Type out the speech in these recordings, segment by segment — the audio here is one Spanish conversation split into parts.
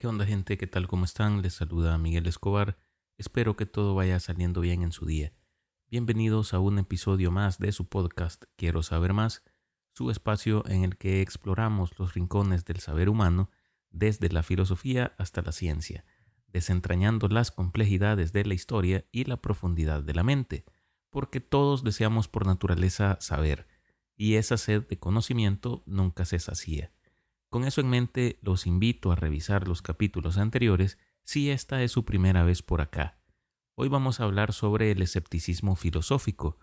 ¿Qué onda gente? ¿Qué tal? ¿Cómo están? Les saluda Miguel Escobar. Espero que todo vaya saliendo bien en su día. Bienvenidos a un episodio más de su podcast Quiero saber más, su espacio en el que exploramos los rincones del saber humano desde la filosofía hasta la ciencia, desentrañando las complejidades de la historia y la profundidad de la mente, porque todos deseamos por naturaleza saber, y esa sed de conocimiento nunca se sacía. Con eso en mente, los invito a revisar los capítulos anteriores si esta es su primera vez por acá. Hoy vamos a hablar sobre el escepticismo filosófico,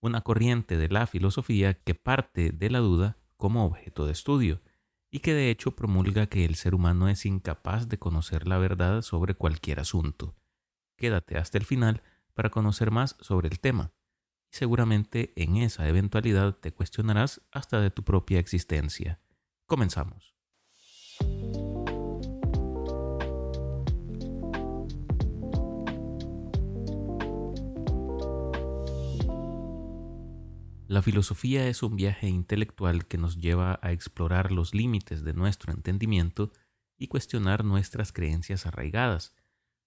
una corriente de la filosofía que parte de la duda como objeto de estudio, y que de hecho promulga que el ser humano es incapaz de conocer la verdad sobre cualquier asunto. Quédate hasta el final para conocer más sobre el tema, y seguramente en esa eventualidad te cuestionarás hasta de tu propia existencia. Comenzamos. La filosofía es un viaje intelectual que nos lleva a explorar los límites de nuestro entendimiento y cuestionar nuestras creencias arraigadas.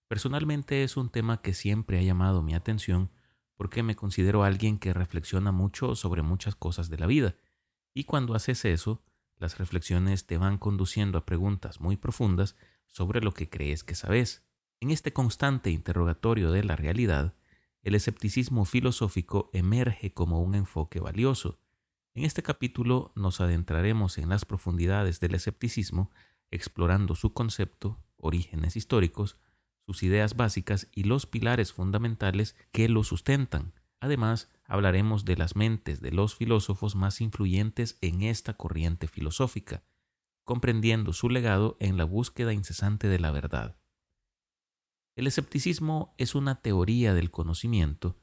Personalmente es un tema que siempre ha llamado mi atención porque me considero alguien que reflexiona mucho sobre muchas cosas de la vida, y cuando haces eso, las reflexiones te van conduciendo a preguntas muy profundas sobre lo que crees que sabes. En este constante interrogatorio de la realidad, el escepticismo filosófico emerge como un enfoque valioso. En este capítulo nos adentraremos en las profundidades del escepticismo, explorando su concepto, orígenes históricos, sus ideas básicas y los pilares fundamentales que lo sustentan. Además, hablaremos de las mentes de los filósofos más influyentes en esta corriente filosófica, comprendiendo su legado en la búsqueda incesante de la verdad. El escepticismo es una teoría del conocimiento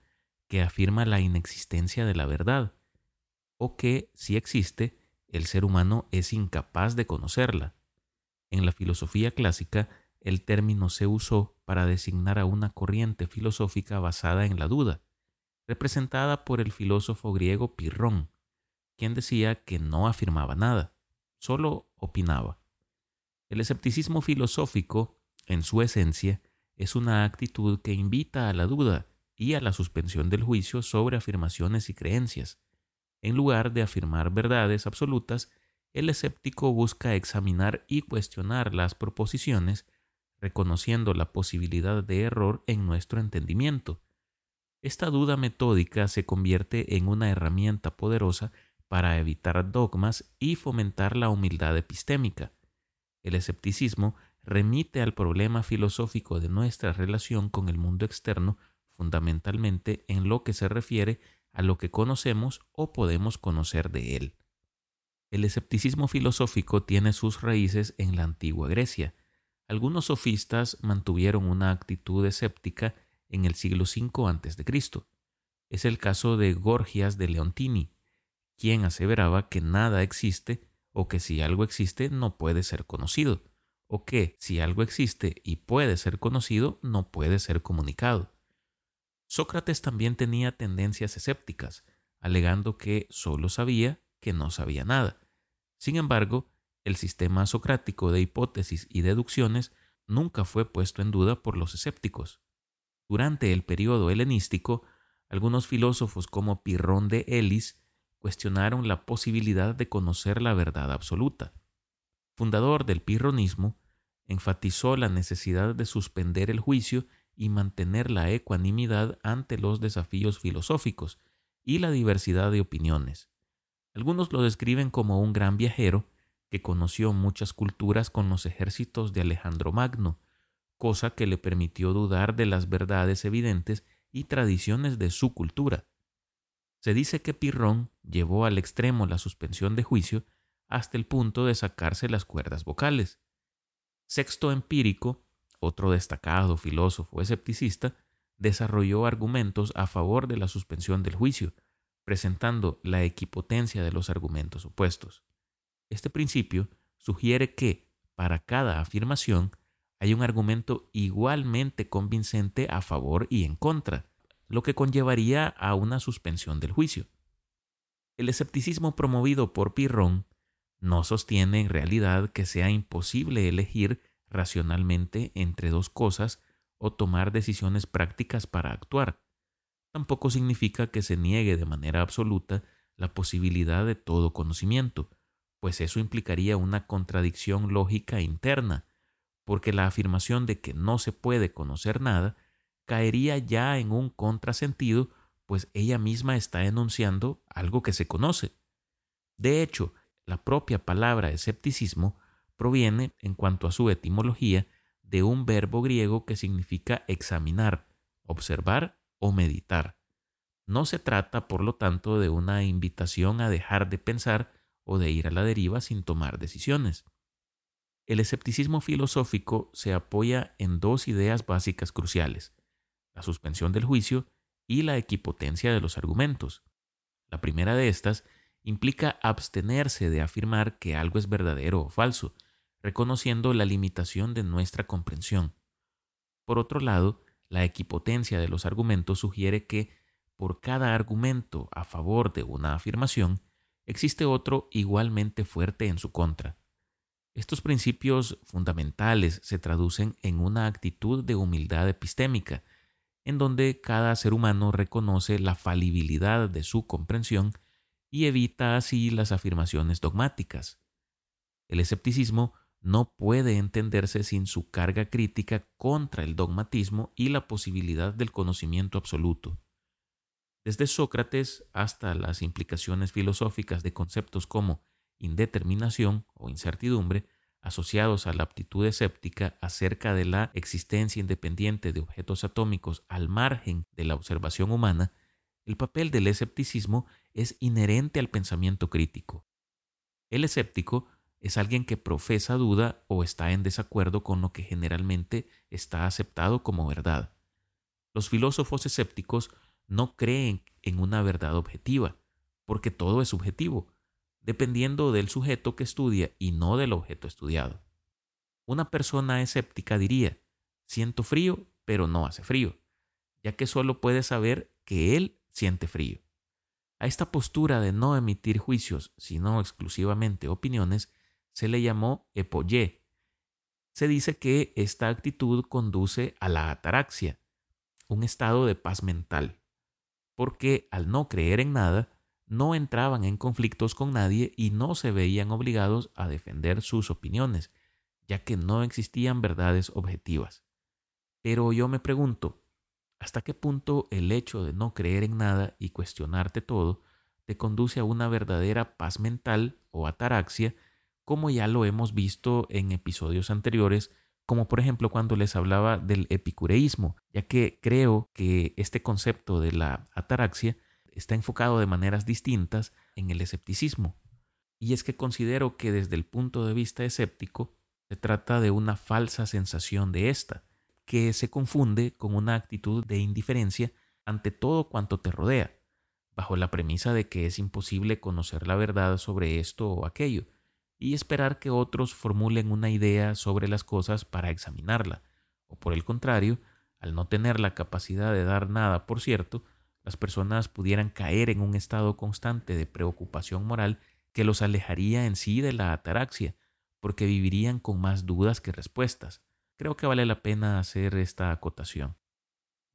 que afirma la inexistencia de la verdad, o que, si existe, el ser humano es incapaz de conocerla. En la filosofía clásica, el término se usó para designar a una corriente filosófica basada en la duda, representada por el filósofo griego Pirrón, quien decía que no afirmaba nada, solo opinaba. El escepticismo filosófico, en su esencia, es una actitud que invita a la duda y a la suspensión del juicio sobre afirmaciones y creencias. En lugar de afirmar verdades absolutas, el escéptico busca examinar y cuestionar las proposiciones, reconociendo la posibilidad de error en nuestro entendimiento, esta duda metódica se convierte en una herramienta poderosa para evitar dogmas y fomentar la humildad epistémica. El escepticismo remite al problema filosófico de nuestra relación con el mundo externo fundamentalmente en lo que se refiere a lo que conocemos o podemos conocer de él. El escepticismo filosófico tiene sus raíces en la antigua Grecia. Algunos sofistas mantuvieron una actitud escéptica en el siglo V a.C. Es el caso de Gorgias de Leontini, quien aseveraba que nada existe o que si algo existe no puede ser conocido, o que si algo existe y puede ser conocido no puede ser comunicado. Sócrates también tenía tendencias escépticas, alegando que solo sabía que no sabía nada. Sin embargo, el sistema socrático de hipótesis y deducciones nunca fue puesto en duda por los escépticos. Durante el periodo helenístico, algunos filósofos como Pirrón de Elis cuestionaron la posibilidad de conocer la verdad absoluta. Fundador del pirronismo, enfatizó la necesidad de suspender el juicio y mantener la ecuanimidad ante los desafíos filosóficos y la diversidad de opiniones. Algunos lo describen como un gran viajero que conoció muchas culturas con los ejércitos de Alejandro Magno cosa que le permitió dudar de las verdades evidentes y tradiciones de su cultura. Se dice que Pirrón llevó al extremo la suspensión de juicio hasta el punto de sacarse las cuerdas vocales. Sexto Empírico, otro destacado filósofo escepticista, desarrolló argumentos a favor de la suspensión del juicio, presentando la equipotencia de los argumentos opuestos. Este principio sugiere que, para cada afirmación, hay un argumento igualmente convincente a favor y en contra, lo que conllevaría a una suspensión del juicio. El escepticismo promovido por Pirrón no sostiene en realidad que sea imposible elegir racionalmente entre dos cosas o tomar decisiones prácticas para actuar. Tampoco significa que se niegue de manera absoluta la posibilidad de todo conocimiento, pues eso implicaría una contradicción lógica interna, porque la afirmación de que no se puede conocer nada caería ya en un contrasentido, pues ella misma está enunciando algo que se conoce. De hecho, la propia palabra escepticismo proviene, en cuanto a su etimología, de un verbo griego que significa examinar, observar o meditar. No se trata, por lo tanto, de una invitación a dejar de pensar o de ir a la deriva sin tomar decisiones. El escepticismo filosófico se apoya en dos ideas básicas cruciales, la suspensión del juicio y la equipotencia de los argumentos. La primera de estas implica abstenerse de afirmar que algo es verdadero o falso, reconociendo la limitación de nuestra comprensión. Por otro lado, la equipotencia de los argumentos sugiere que por cada argumento a favor de una afirmación, existe otro igualmente fuerte en su contra. Estos principios fundamentales se traducen en una actitud de humildad epistémica, en donde cada ser humano reconoce la falibilidad de su comprensión y evita así las afirmaciones dogmáticas. El escepticismo no puede entenderse sin su carga crítica contra el dogmatismo y la posibilidad del conocimiento absoluto. Desde Sócrates hasta las implicaciones filosóficas de conceptos como indeterminación o incertidumbre, asociados a la aptitud escéptica acerca de la existencia independiente de objetos atómicos al margen de la observación humana, el papel del escepticismo es inherente al pensamiento crítico. El escéptico es alguien que profesa duda o está en desacuerdo con lo que generalmente está aceptado como verdad. Los filósofos escépticos no creen en una verdad objetiva, porque todo es subjetivo, dependiendo del sujeto que estudia y no del objeto estudiado. Una persona escéptica diría, siento frío, pero no hace frío, ya que solo puede saber que él siente frío. A esta postura de no emitir juicios, sino exclusivamente opiniones, se le llamó epoye. Se dice que esta actitud conduce a la ataraxia, un estado de paz mental, porque al no creer en nada, no entraban en conflictos con nadie y no se veían obligados a defender sus opiniones, ya que no existían verdades objetivas. Pero yo me pregunto, ¿hasta qué punto el hecho de no creer en nada y cuestionarte todo te conduce a una verdadera paz mental o ataraxia como ya lo hemos visto en episodios anteriores, como por ejemplo cuando les hablaba del epicureísmo, ya que creo que este concepto de la ataraxia está enfocado de maneras distintas en el escepticismo. Y es que considero que desde el punto de vista escéptico se trata de una falsa sensación de esta, que se confunde con una actitud de indiferencia ante todo cuanto te rodea, bajo la premisa de que es imposible conocer la verdad sobre esto o aquello, y esperar que otros formulen una idea sobre las cosas para examinarla, o por el contrario, al no tener la capacidad de dar nada por cierto, las personas pudieran caer en un estado constante de preocupación moral que los alejaría en sí de la ataraxia, porque vivirían con más dudas que respuestas. Creo que vale la pena hacer esta acotación.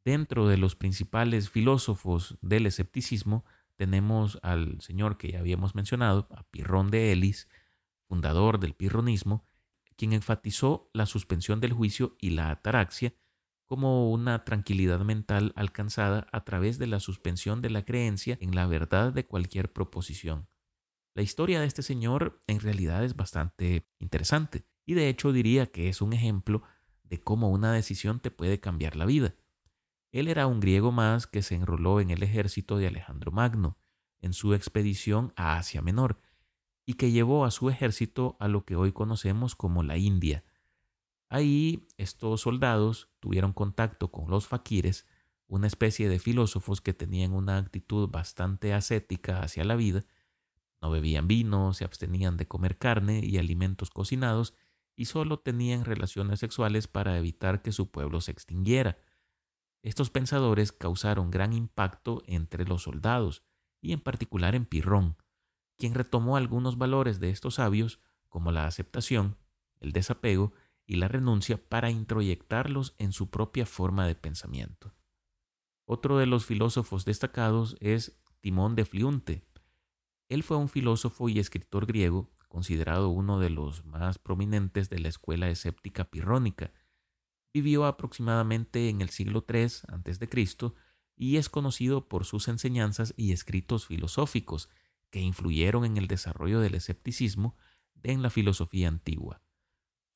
Dentro de los principales filósofos del escepticismo tenemos al señor que ya habíamos mencionado, a Pirrón de Elis, fundador del pirronismo, quien enfatizó la suspensión del juicio y la ataraxia como una tranquilidad mental alcanzada a través de la suspensión de la creencia en la verdad de cualquier proposición. La historia de este señor en realidad es bastante interesante y de hecho diría que es un ejemplo de cómo una decisión te puede cambiar la vida. Él era un griego más que se enroló en el ejército de Alejandro Magno en su expedición a Asia Menor y que llevó a su ejército a lo que hoy conocemos como la India. Ahí estos soldados tuvieron contacto con los faquires, una especie de filósofos que tenían una actitud bastante ascética hacia la vida, no bebían vino, se abstenían de comer carne y alimentos cocinados y solo tenían relaciones sexuales para evitar que su pueblo se extinguiera. Estos pensadores causaron gran impacto entre los soldados y en particular en Pirrón, quien retomó algunos valores de estos sabios, como la aceptación, el desapego y la renuncia para introyectarlos en su propia forma de pensamiento. Otro de los filósofos destacados es Timón de Fliunte. Él fue un filósofo y escritor griego considerado uno de los más prominentes de la escuela escéptica pirrónica. Vivió aproximadamente en el siglo III a.C. y es conocido por sus enseñanzas y escritos filosóficos que influyeron en el desarrollo del escepticismo en la filosofía antigua.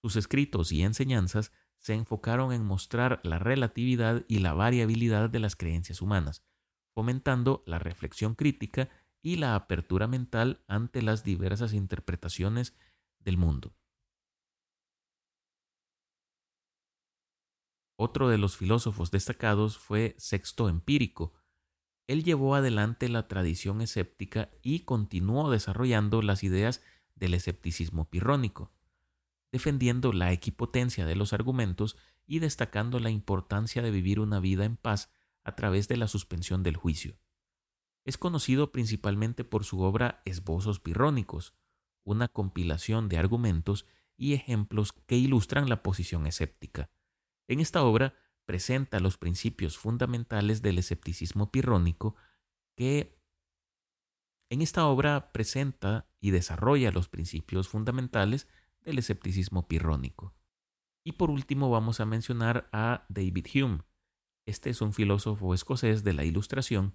Sus escritos y enseñanzas se enfocaron en mostrar la relatividad y la variabilidad de las creencias humanas, fomentando la reflexión crítica y la apertura mental ante las diversas interpretaciones del mundo. Otro de los filósofos destacados fue Sexto Empírico. Él llevó adelante la tradición escéptica y continuó desarrollando las ideas del escepticismo pirrónico, defendiendo la equipotencia de los argumentos y destacando la importancia de vivir una vida en paz a través de la suspensión del juicio. Es conocido principalmente por su obra Esbozos Pirrónicos, una compilación de argumentos y ejemplos que ilustran la posición escéptica. En esta obra presenta los principios fundamentales del escepticismo pirrónico que en esta obra presenta y desarrolla los principios fundamentales del escepticismo pirrónico. Y por último vamos a mencionar a David Hume. Este es un filósofo escocés de la Ilustración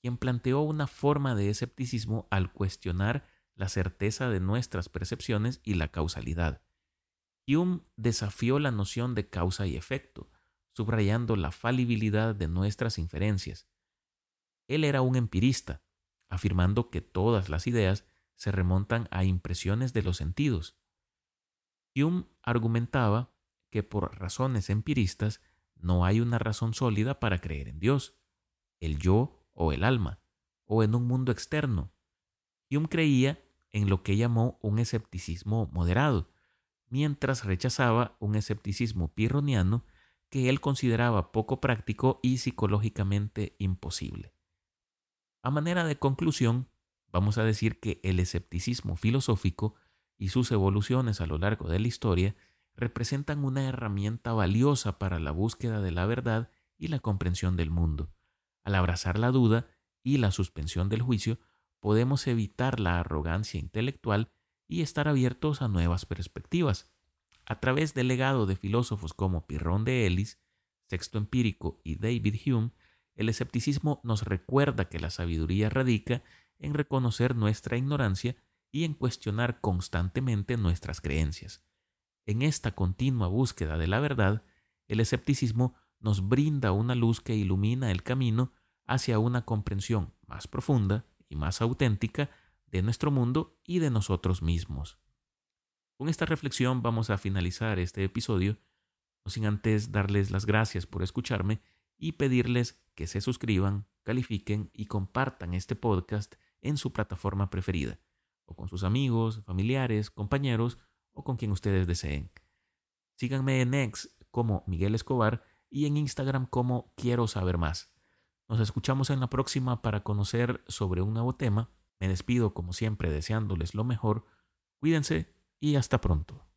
quien planteó una forma de escepticismo al cuestionar la certeza de nuestras percepciones y la causalidad. Hume desafió la noción de causa y efecto, subrayando la falibilidad de nuestras inferencias. Él era un empirista, afirmando que todas las ideas se remontan a impresiones de los sentidos. Hume argumentaba que por razones empiristas no hay una razón sólida para creer en Dios, el yo o el alma, o en un mundo externo. Hume creía en lo que llamó un escepticismo moderado, mientras rechazaba un escepticismo pirroniano que él consideraba poco práctico y psicológicamente imposible. A manera de conclusión, vamos a decir que el escepticismo filosófico y sus evoluciones a lo largo de la historia representan una herramienta valiosa para la búsqueda de la verdad y la comprensión del mundo. Al abrazar la duda y la suspensión del juicio, podemos evitar la arrogancia intelectual y estar abiertos a nuevas perspectivas. A través del legado de filósofos como Pirrón de Ellis, Sexto Empírico y David Hume, el escepticismo nos recuerda que la sabiduría radica en reconocer nuestra ignorancia y en cuestionar constantemente nuestras creencias. En esta continua búsqueda de la verdad, el escepticismo nos brinda una luz que ilumina el camino hacia una comprensión más profunda y más auténtica de nuestro mundo y de nosotros mismos. Con esta reflexión vamos a finalizar este episodio, no sin antes darles las gracias por escucharme y pedirles que se suscriban, califiquen y compartan este podcast en su plataforma preferida, con sus amigos, familiares, compañeros o con quien ustedes deseen. Síganme en X como Miguel Escobar y en Instagram como Quiero Saber Más. Nos escuchamos en la próxima para conocer sobre un nuevo tema. Me despido como siempre deseándoles lo mejor. Cuídense y hasta pronto.